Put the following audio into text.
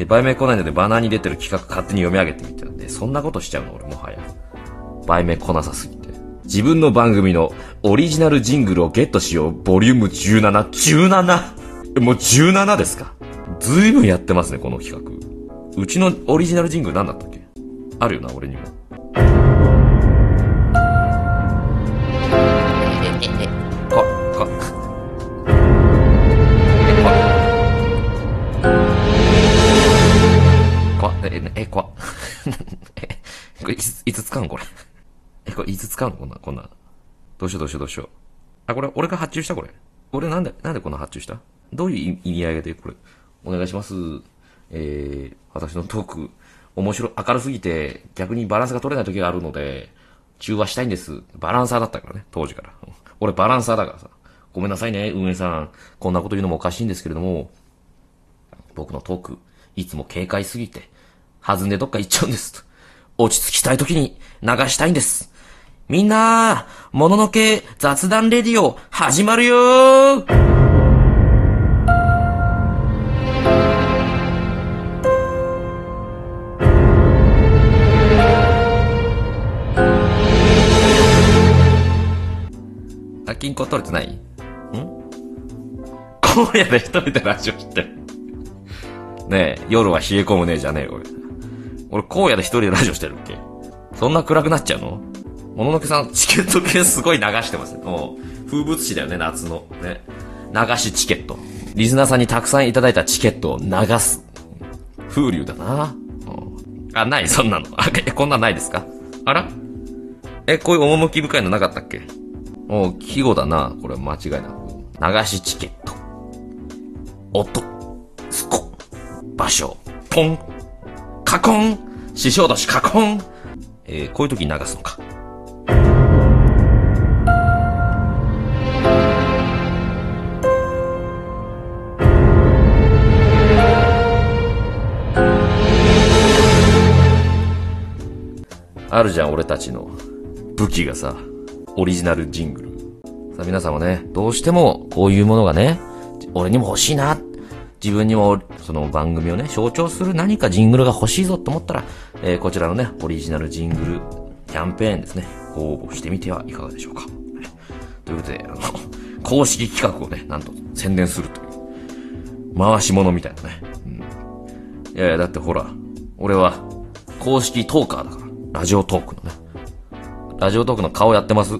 え、売名来ないのでバナーに出てる企画勝手に読み上げてみたんで、そんなことしちゃうの？俺もはや。売名来なさすぎて。自分の番組のオリジナルジングルをゲットしよう、ボリューム17。17! もう17ですか？ずいぶんやってますね、この企画。うちのオリジナルジングル何だったっけ？あるよな、俺にも。こ、れいつ、いつ使うのこれ？え、これいつ使うの？こんな、こんな。どうしようどうしようどうしよう。あ、これ、俺が発注したこれ。俺なんで、なんでこんな発注した？どういう意味合いでこれ？お願いします。えー、私のトーク、面白、明るすぎて、逆にバランスが取れない時があるので、中和したいんです。バランサーだったからね、当時から。俺バランサーだからさ。ごめんなさいね、運営さん。こんなこと言うのもおかしいんですけれども、僕のトーク、いつも軽快すぎて、弾んでどっか行っちゃうんです。落ち着きたい時に流したいんです。みんなもののけ雑談レディオ始まるよーあ、金庫取れてない？ん？今夜で一人でラジオしてる。ねえ、夜は冷え込むねえじゃねえよ、俺。俺、荒野で一人でラジオしてるっけ？そんな暗くなっちゃうの？もののけさん、チケット系すごい流してますね。もう、風物詩だよね、夏の。ね。流しチケット。リスナーさんにたくさんいただいたチケットを流す。風流だな。あ、ない、そんなの。あ、え、こんなんないですか？あら？え、こういう趣深いのなかったっけ？お季語だな。これ間違いなく。流しチケット。音。スコ。場所。ポン。カコン。師匠年カコン。えーこういう時に流すのか。あるじゃん、俺たちの武器がさ、オリジナルジングル。さあ皆さんもね、どうしてもこういうものがね、俺にも欲しいなっ。自分にもその番組をね、象徴する何かジングルが欲しいぞと思ったら、えーこちらのね、オリジナルジングルキャンペーンですね、ご応募してみてはいかがでしょうか。ということで、あの、公式企画をね、なんと宣伝するという。回し物みたいなね。うん。いやいや、だってほら、俺は公式トーカーだから。ラジオトークのね。ラジオトークの顔やってます。